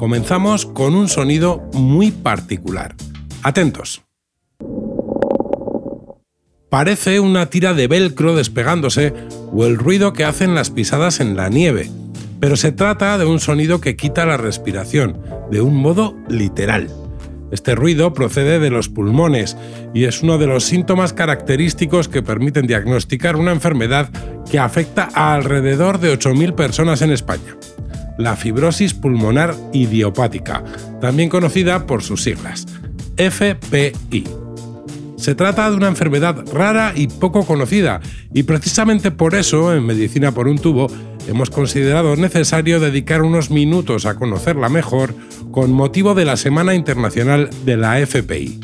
comenzamos con un sonido muy particular. Atentos. Parece una tira de velcro despegándose o el ruido que hacen las pisadas en la nieve, pero se trata de un sonido que quita la respiración, de un modo literal. Este ruido procede de los pulmones y es uno de los síntomas característicos que permiten diagnosticar una enfermedad que afecta a alrededor de 8.000 personas en España, la fibrosis pulmonar idiopática, también conocida por sus siglas, FPI. Se trata de una enfermedad rara y poco conocida, y precisamente por eso, en Medicina por un tubo, hemos considerado necesario dedicar unos minutos a conocerla mejor con motivo de la Semana Internacional de la FPI.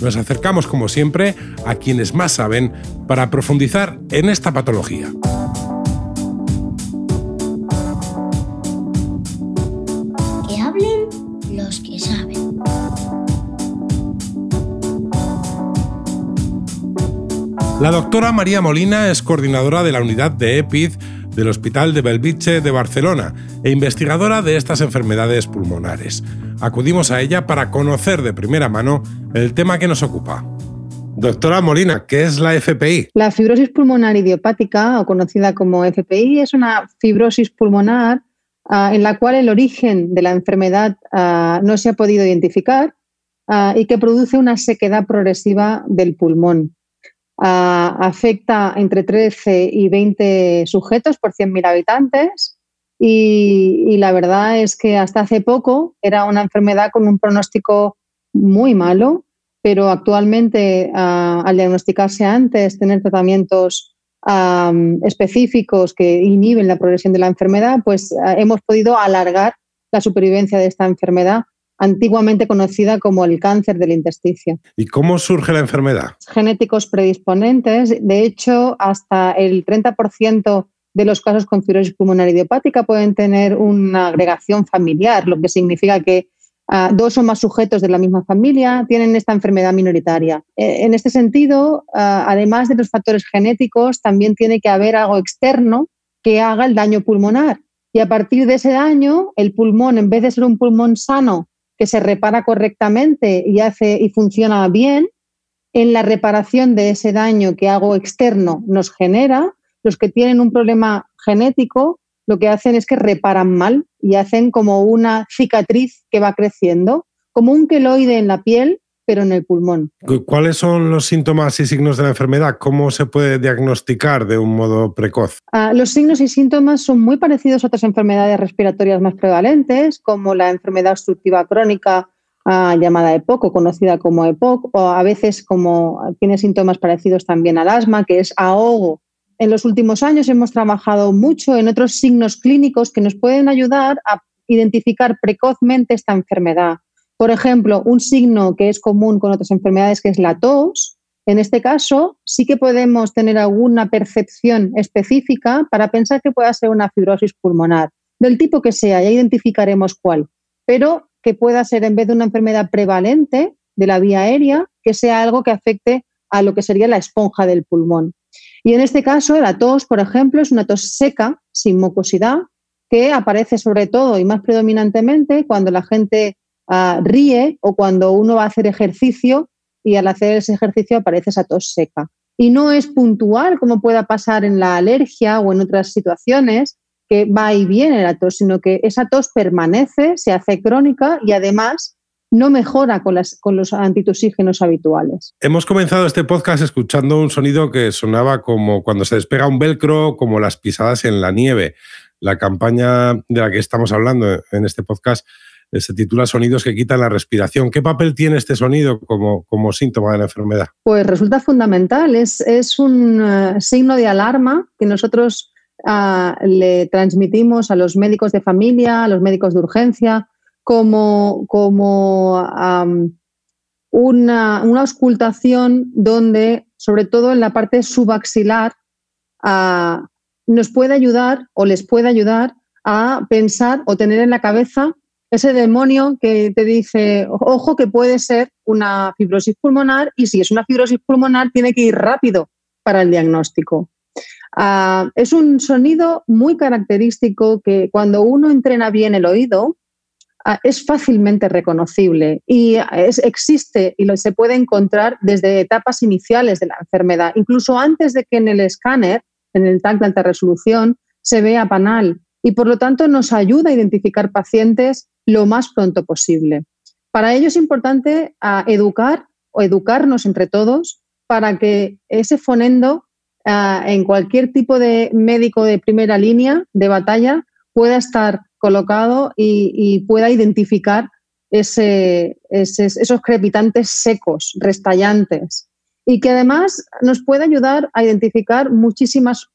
Nos acercamos, como siempre, a quienes más saben para profundizar en esta patología. La doctora María Molina es coordinadora de la unidad de EPID del Hospital de Belviche de Barcelona e investigadora de estas enfermedades pulmonares. Acudimos a ella para conocer de primera mano el tema que nos ocupa. Doctora Molina, ¿qué es la FPI? La fibrosis pulmonar idiopática, o conocida como FPI, es una fibrosis pulmonar uh, en la cual el origen de la enfermedad uh, no se ha podido identificar uh, y que produce una sequedad progresiva del pulmón. Afecta entre 13 y 20 sujetos por 100.000 habitantes. Y, la verdad es que hasta hace poco era una enfermedad con un pronóstico muy malo, pero actualmente uh, al diagnosticarse antes, tener tratamientos específicos que inhiben la progresión de la enfermedad, pues uh, hemos podido alargar la supervivencia de esta enfermedad antiguamente conocida como el cáncer del intesticio. ¿Y cómo surge la enfermedad? Genéticos predisponentes. De hecho, hasta el 30% de los casos con fibrosis pulmonar idiopática pueden tener una agregación familiar, lo que significa que uh, dos o más sujetos de la misma familia tienen esta enfermedad minoritaria. Eh, en este sentido, uh, además de los factores genéticos, también tiene que haber algo externo que haga el daño pulmonar. Y a partir de ese daño, el pulmón, en vez de ser un pulmón sano que se repara correctamente y, hace, y funciona bien, en la reparación de ese daño que algo externo nos genera, los que tienen un problema genético lo que hacen es que reparan mal y hacen como una cicatriz que va creciendo, como un queloide en la piel, pero en el pulmón. ¿Cuáles son los síntomas y signos de la enfermedad? ¿Cómo se puede diagnosticar de un modo precoz? Uh, los signos y síntomas son muy parecidos a otras enfermedades respiratorias más prevalentes, como la enfermedad obstructiva crónica uh, llamada EPOC o conocida como EPOC, o a veces como tiene síntomas parecidos también al asma, que es ahogo en los últimos años hemos trabajado mucho en otros signos clínicos que nos pueden ayudar a identificar precozmente esta enfermedad. Por ejemplo, un signo que es común con otras enfermedades que es la tos. En este caso, sí que podemos tener alguna percepción específica para pensar que pueda ser una fibrosis pulmonar, del tipo que sea, ya identificaremos cuál, pero que pueda ser en vez de una enfermedad prevalente de la vía aérea, que sea algo que afecte a lo que sería la esponja del pulmón. Y en este caso, la tos, por ejemplo, es una tos seca, sin mucosidad, que aparece sobre todo y más predominantemente cuando la gente uh, ríe o cuando uno va a hacer ejercicio y al hacer ese ejercicio aparece esa tos seca. Y no es puntual como pueda pasar en la alergia o en otras situaciones, que va y viene la tos, sino que esa tos permanece, se hace crónica y además no mejora con, con los antitusígenos habituales. Hemos comenzado este podcast escuchando un sonido que sonaba como cuando se despega un velcro, como las pisadas en la nieve. La campaña de la que estamos hablando en este podcast se titula Sonidos que quitan la respiración. ¿Qué papel tiene este sonido como, como síntoma de la enfermedad? Pues resulta fundamental. Es, es un uh, signo de alarma que nosotros uh, le transmitimos a los médicos de familia, a los médicos de urgencia, como, como una, una, auscultación donde, sobre todo en la parte subaxilar, ah, nos puede ayudar o les puede ayudar a pensar o tener en la cabeza ese demonio que te dice, ojo, que puede ser una fibrosis pulmonar y si es una fibrosis pulmonar tiene que ir rápido para el diagnóstico. Ah, es un sonido muy característico que cuando uno entrena bien el oído ah, es fácilmente reconocible y existe y se puede encontrar desde etapas iniciales de la enfermedad, incluso antes de que en el escáner, en el TAC de alta resolución, se vea panal y por lo tanto nos ayuda a identificar pacientes lo más pronto posible. Para ello es importante ah, educar o educarnos entre todos para que ese fonendo ah, en cualquier tipo de médico de primera línea de batalla pueda estar colocado y, pueda identificar esos crepitantes secos, restallantes, y que además nos pueda ayudar a identificar muchísimas,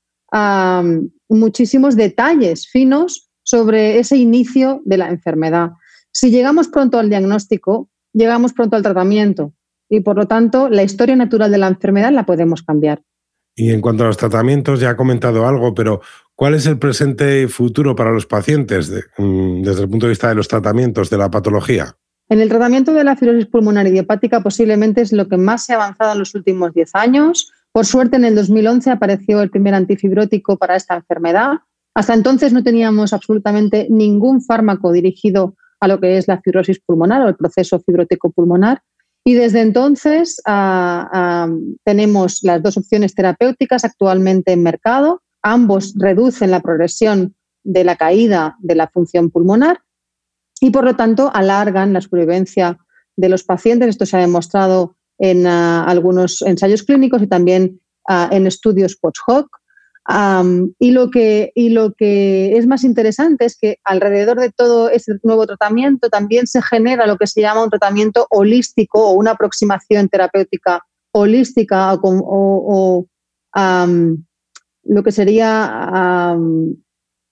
muchísimos detalles finos sobre ese inicio de la enfermedad. Si llegamos pronto al diagnóstico, llegamos pronto al tratamiento y por lo tanto la historia natural de la enfermedad la podemos cambiar. Y en cuanto a los tratamientos, ya ha comentado algo, pero ¿cuál es el presente y futuro para los pacientes mm, desde el punto de vista de los tratamientos de la patología? En el tratamiento de la fibrosis pulmonar idiopática posiblemente es lo que más se ha avanzado en los últimos 10 años. Por suerte, en el 2011 apareció el primer antifibrótico para esta enfermedad. Hasta entonces no teníamos absolutamente ningún fármaco dirigido a lo que es la fibrosis pulmonar o el proceso fibrótico pulmonar. Y desde entonces ah, ah, tenemos las dos opciones terapéuticas actualmente en mercado. Ambos reducen la progresión de la caída de la función pulmonar y por lo tanto alargan la supervivencia de los pacientes. Esto se ha demostrado en ah, algunos ensayos clínicos y también en estudios y, lo que, y lo que es más interesante es que alrededor de todo ese nuevo tratamiento también se genera lo que se llama un tratamiento holístico o una aproximación terapéutica holística o, lo que sería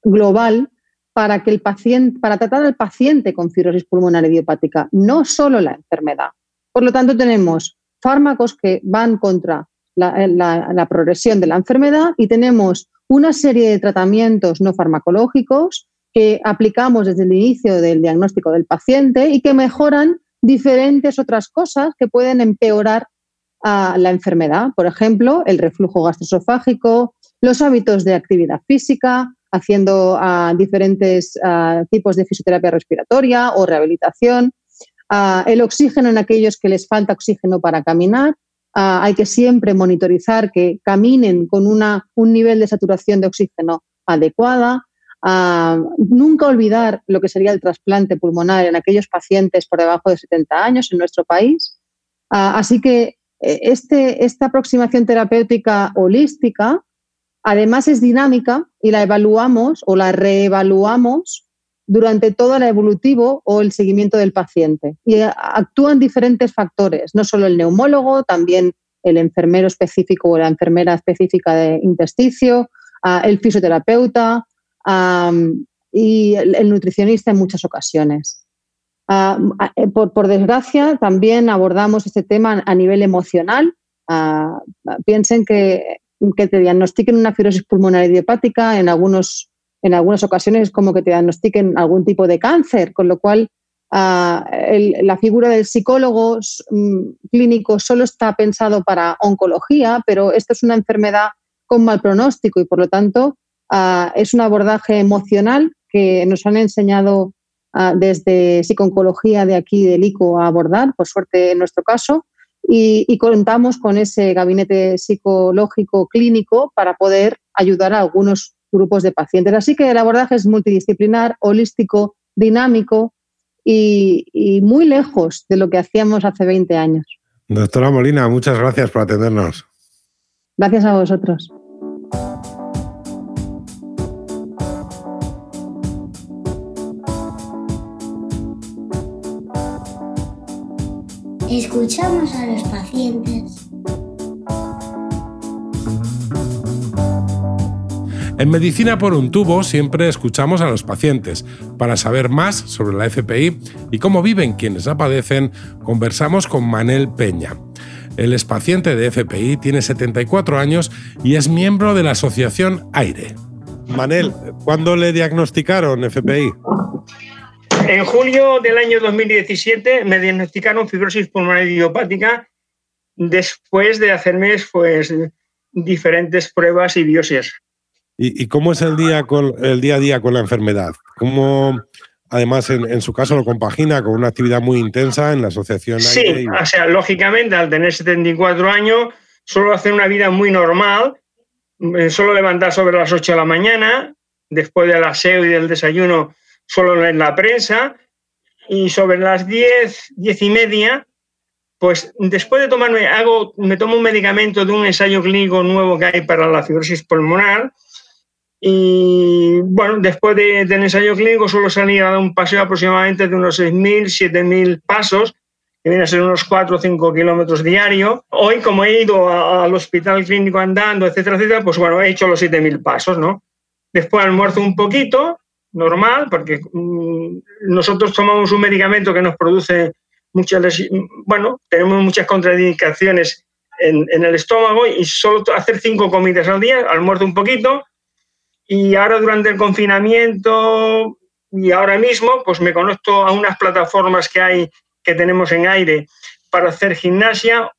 global para que el paciente, para tratar al paciente con fibrosis pulmonar idiopática, no solo la enfermedad. Por lo tanto, tenemos fármacos que van contra la, progresión de la enfermedad y tenemos una serie de tratamientos no farmacológicos que aplicamos desde el inicio del diagnóstico del paciente y que mejoran diferentes otras cosas que pueden empeorar la enfermedad. Por ejemplo, el reflujo gastroesofágico, los hábitos de actividad física, haciendo diferentes tipos de fisioterapia respiratoria o rehabilitación, el oxígeno en aquellos que les falta oxígeno para caminar Ah, hay que siempre monitorizar que caminen con una, un nivel de saturación de oxígeno adecuada. Ah, nunca olvidar lo que sería el trasplante pulmonar en aquellos pacientes por debajo de 70 años en nuestro país. Ah, así que eh, este, esta aproximación terapéutica holística además es dinámica y la evaluamos o la reevaluamos durante todo el evolutivo o el seguimiento del paciente. Y eh, actúan diferentes factores, no solo el neumólogo, también el enfermero específico o la enfermera específica de intesticio, ah, el fisioterapeuta y el, nutricionista en muchas ocasiones. Eh, por, desgracia, también abordamos este tema a nivel emocional. Piensen que, que te diagnostiquen una fibrosis pulmonar idiopática en algunos en algunas ocasiones es como que te diagnostiquen algún tipo de cáncer, con lo cual ah, la figura del psicólogo mm, clínico solo está pensado para oncología, pero esto es una enfermedad con mal pronóstico y por lo tanto ah, es un abordaje emocional que nos han enseñado ah, desde psiconcología de aquí del ICO a abordar, por suerte en nuestro caso, y, contamos con ese gabinete psicológico clínico para poder ayudar a algunos grupos de pacientes. Así que el abordaje es multidisciplinar, holístico, dinámico y, muy lejos de lo que hacíamos hace 20 años. Doctora Molina, muchas gracias por atendernos. Gracias a vosotros. Escuchamos a los pacientes. En Medicina por un tubo siempre escuchamos a los pacientes. Para saber más sobre la FPI y cómo viven quienes la padecen, conversamos con Manel Peña. Él es paciente de FPI, tiene 74 años y es miembro de la asociación AIRE. Manel, ¿cuándo le diagnosticaron FPI? En julio del año 2017 me diagnosticaron fibrosis pulmonar idiopática después de hacerme pues, diferentes pruebas y biopsias. ¿Y, cómo es el día, con, el día a día con la enfermedad? ¿Cómo, además, en, su caso lo compagina con una actividad muy intensa en la asociación? Sí, o sea, lógicamente, al tener 74 años, suelo hacer una vida muy normal, suelo levantar sobre las 8 de la mañana, después del aseo y del desayuno suelo leer la prensa, y sobre las 10, 10 y media pues después de tomarme, hago, me tomo un medicamento de un ensayo clínico nuevo que hay para la fibrosis pulmonar. Y bueno, después de, del ensayo clínico suelo salir a dar un paseo aproximadamente de unos 6.000, 7.000 pasos, que viene a ser unos 4 o 5 kilómetros diarios. Hoy, como he ido al hospital clínico andando, etcétera, etcétera, pues bueno, he hecho los 7.000 pasos, ¿no? Después almuerzo un poquito, normal, porque mm, nosotros tomamos un medicamento que nos produce muchas, bueno, tenemos muchas contraindicaciones en, el estómago y solo hacer cinco comidas al día, almuerzo un poquito y ahora durante el confinamiento y ahora mismo pues me conecto a unas plataformas que hay que tenemos en aire para hacer gimnasia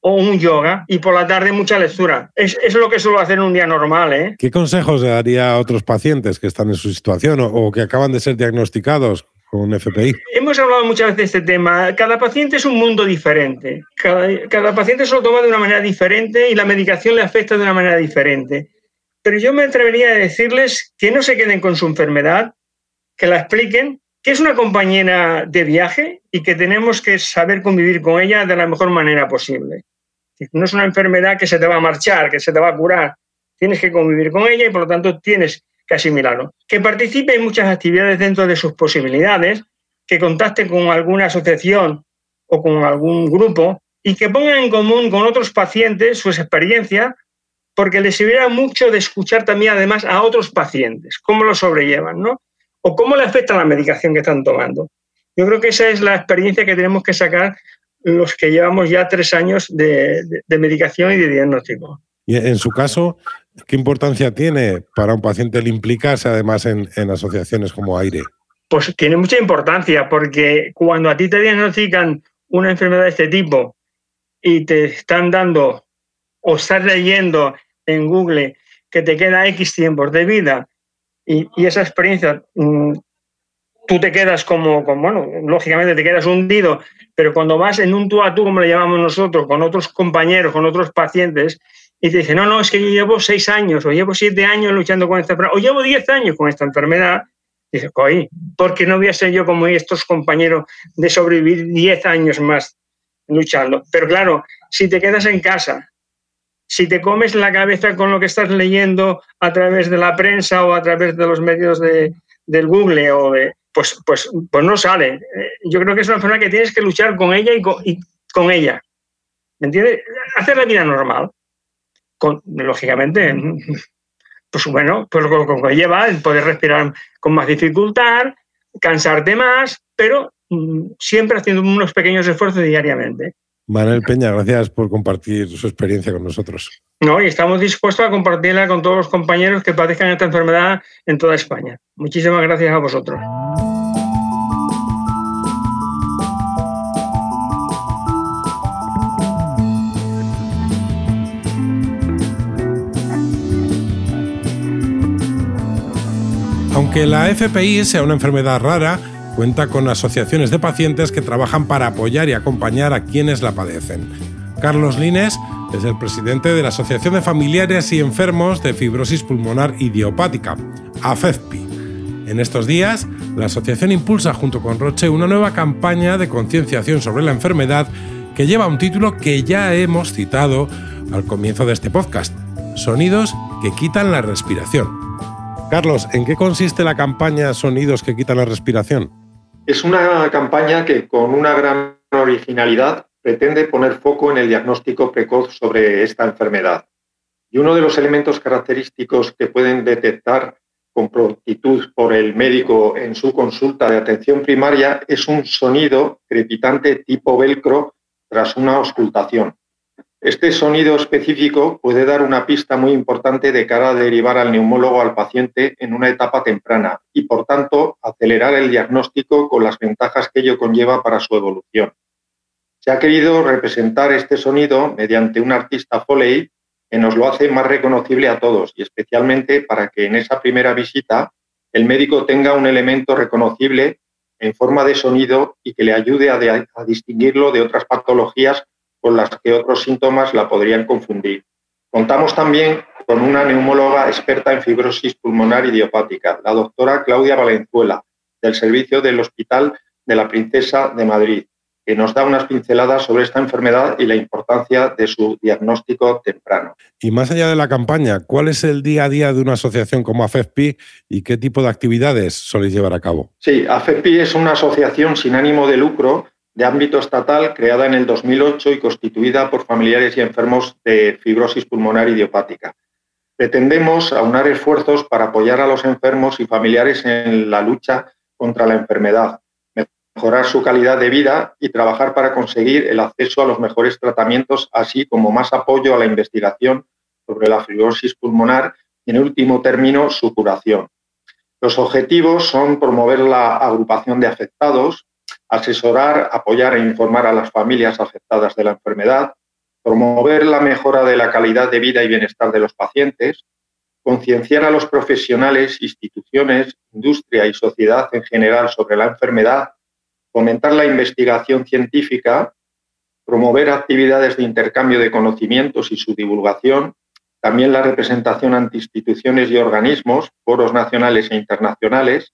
o un yoga y por la tarde mucha lectura. Es, es lo que suelo hacer en un día normal. ¿eh? ¿Qué consejos le daría a otros pacientes que están en su situación o que acaban de ser diagnosticados con FPI? Hemos hablado muchas veces de este tema. Cada paciente es un mundo diferente. Cada, paciente se lo toma de una manera diferente y la medicación le afecta de una manera diferente. Pero yo me atrevería a decirles que no se queden con su enfermedad, que la expliquen, que es una compañera de viaje y que tenemos que saber convivir con ella de la mejor manera posible. No es una enfermedad que se te va a marchar, que se te va a curar. Tienes que convivir con ella y por lo tanto tienes que asimilarlo. Que participe en muchas actividades dentro de sus posibilidades, que contacte con alguna asociación o con algún grupo y que ponga en común con otros pacientes sus experiencias, porque les sirviera mucho de escuchar también además a otros pacientes, cómo lo sobrellevan, ¿no? O cómo le afecta la medicación que están tomando. Yo creo que esa es la experiencia que tenemos que sacar los que llevamos ya tres años de, de medicación y de diagnóstico. Y en su caso, ¿Qué importancia tiene para un paciente el implicarse además en, asociaciones como AIRE? Pues tiene mucha importancia porque cuando a ti te diagnostican una enfermedad de este tipo y te están dando o estás leyendo en Google que te queda X tiempos de vida y, esa experiencia mm, tú te quedas como, bueno, lógicamente te quedas hundido, pero cuando vas en un tú a tú, como le llamamos nosotros, con otros compañeros, con otros pacientes, y te dice, no, no, es que yo llevo seis años, o llevo siete años luchando con esta enfermedad, o llevo diez años con esta enfermedad. Y dices, oye, ¿por qué no voy a ser yo como estos compañeros de sobrevivir diez años más luchando? Pero claro, si te quedas en casa, si te comes la cabeza con lo que estás leyendo a través de la prensa o a través de los medios de, del Google, o de, pues, pues, pues no sale. Eh, yo creo que es una enfermedad que tienes que luchar con ella y con, con ella. ¿Me entiendes? Hacer la vida normal lógicamente, pues bueno, pues lo que lleva el poder respirar con más dificultad, cansarte más, pero mm, siempre haciendo unos pequeños esfuerzos diariamente. Manuel Peña, gracias por compartir su experiencia con nosotros. No, y estamos dispuestos a compartirla con todos los compañeros que padezcan esta enfermedad en toda España. Muchísimas gracias a vosotros. Aunque la FPI sea una enfermedad rara, cuenta con asociaciones de pacientes que trabajan para apoyar y acompañar a quienes la padecen. Carlos Lines es el presidente de la Asociación de Familiares y Enfermos de Fibrosis Pulmonar Idiopática, AFEFPI. En estos días, la asociación impulsa junto con Roche una nueva campaña de concienciación sobre la enfermedad que lleva un título que ya hemos citado al comienzo de este podcast, Sonidos que quitan la respiración. Carlos, ¿en qué consiste la campaña Sonidos que quitan la respiración? Es una campaña que con una gran originalidad pretende poner foco en el diagnóstico precoz sobre esta enfermedad. Y uno de los elementos característicos que pueden detectar con prontitud por el médico en su consulta de atención primaria es un sonido crepitante tipo velcro tras una auscultación. Este sonido específico puede dar una pista muy importante de cara a derivar al neumólogo al paciente en una etapa temprana y, por tanto, acelerar el diagnóstico con las ventajas que ello conlleva para su evolución. Se ha querido representar este sonido mediante un artista Foley que nos lo hace más reconocible a todos y especialmente para que en esa primera visita el médico tenga un elemento reconocible en forma de sonido y que le ayude a, a distinguirlo de otras patologías con las que otros síntomas la podrían confundir. Contamos también con una neumóloga experta en fibrosis pulmonar idiopática, la doctora Claudia Valenzuela, del Servicio del Hospital de la Princesa de Madrid, que nos da unas pinceladas sobre esta enfermedad y la importancia de su diagnóstico temprano. Y más allá de la campaña, ¿cuál es el día a día de una asociación como AFEPI y qué tipo de actividades soléis llevar a cabo? Sí, AFEPI es una asociación sin ánimo de lucro de ámbito estatal creada en el 2008 y constituida por familiares y enfermos de fibrosis pulmonar idiopática. Pretendemos aunar esfuerzos para apoyar a los enfermos y familiares en la lucha contra la enfermedad, mejorar su calidad de vida y trabajar para conseguir el acceso a los mejores tratamientos, así como más apoyo a la investigación sobre la fibrosis pulmonar y, en último término, su curación. Los objetivos son promover la agrupación de afectados, asesorar, apoyar e informar a las familias afectadas de la enfermedad, promover la mejora de la calidad de vida y bienestar de los pacientes, concienciar a los profesionales, instituciones, industria y sociedad en general sobre la enfermedad, fomentar la investigación científica, promover actividades de intercambio de conocimientos y su divulgación, también la representación ante instituciones y organismos, foros nacionales e internacionales,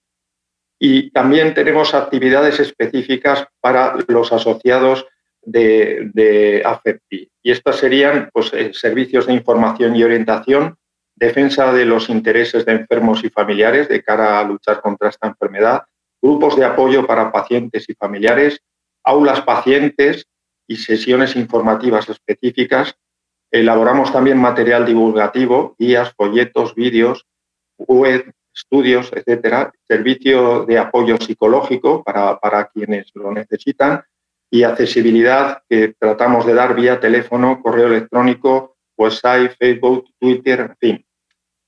y también tenemos actividades específicas para los asociados de, de AFEPI. Y estas serían pues, eh, servicios de información y orientación, defensa de los intereses de enfermos y familiares de cara a luchar contra esta enfermedad, grupos de apoyo para pacientes y familiares, aulas pacientes y sesiones informativas específicas. Elaboramos también material divulgativo, guías, folletos, vídeos, web, estudios, etcétera, servicio de apoyo psicológico para, para quienes lo necesitan y accesibilidad que tratamos de dar vía teléfono, correo electrónico, website, Facebook, Twitter, en fin,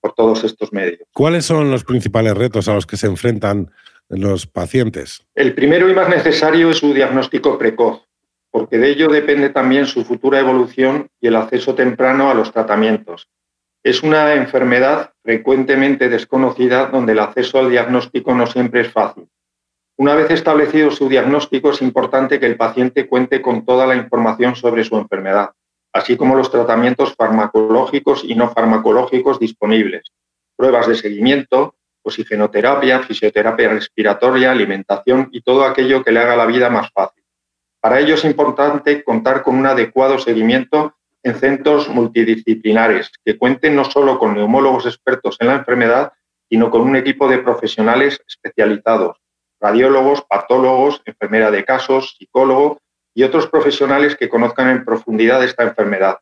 por todos estos medios. ¿Cuáles son los principales retos a los que se enfrentan los pacientes? El primero y más necesario es su diagnóstico precoz, porque de ello depende también su futura evolución y el acceso temprano a los tratamientos. Es una enfermedad frecuentemente desconocida donde el acceso al diagnóstico no siempre es fácil. Una vez establecido su diagnóstico, es importante que el paciente cuente con toda la información sobre su enfermedad, así como los tratamientos farmacológicos y no farmacológicos disponibles, pruebas de seguimiento, oxigenoterapia, fisioterapia respiratoria, alimentación y todo aquello que le haga la vida más fácil. Para ello es importante contar con un adecuado seguimiento en centros multidisciplinares que cuenten no solo con neumólogos expertos en la enfermedad, sino con un equipo de profesionales especializados, radiólogos, patólogos, enfermera de casos, psicólogo y otros profesionales que conozcan en profundidad esta enfermedad.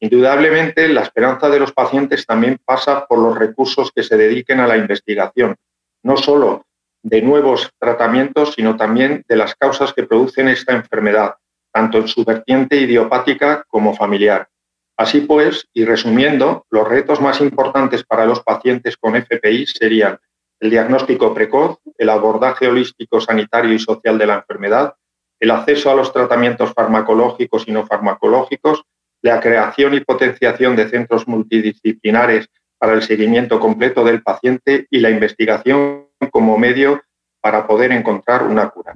Indudablemente, la esperanza de los pacientes también pasa por los recursos que se dediquen a la investigación, no solo de nuevos tratamientos, sino también de las causas que producen esta enfermedad, tanto en su vertiente idiopática como familiar. Así pues, y resumiendo, los retos más importantes para los pacientes con FPI serían el diagnóstico precoz, el abordaje holístico sanitario y social de la enfermedad, el acceso a los tratamientos farmacológicos y no farmacológicos, la creación y potenciación de centros multidisciplinares para el seguimiento completo del paciente y la investigación como medio para poder encontrar una cura.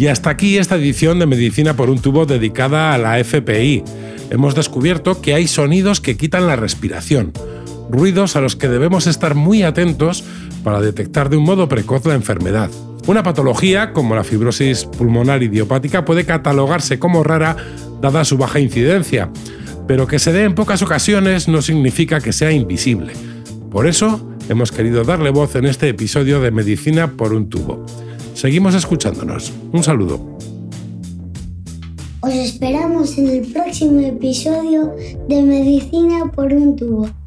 Y hasta aquí esta edición de Medicina por un tubo dedicada a la FPI. Hemos descubierto que hay sonidos que quitan la respiración, ruidos a los que debemos estar muy atentos para detectar de un modo precoz la enfermedad. Una patología como la fibrosis pulmonar idiopática puede catalogarse como rara dada su baja incidencia, pero que se dé en pocas ocasiones no significa que sea invisible. Por eso hemos querido darle voz en este episodio de Medicina por un tubo. Seguimos escuchándonos. Un saludo. Os esperamos en el próximo episodio de Medicina por un tubo.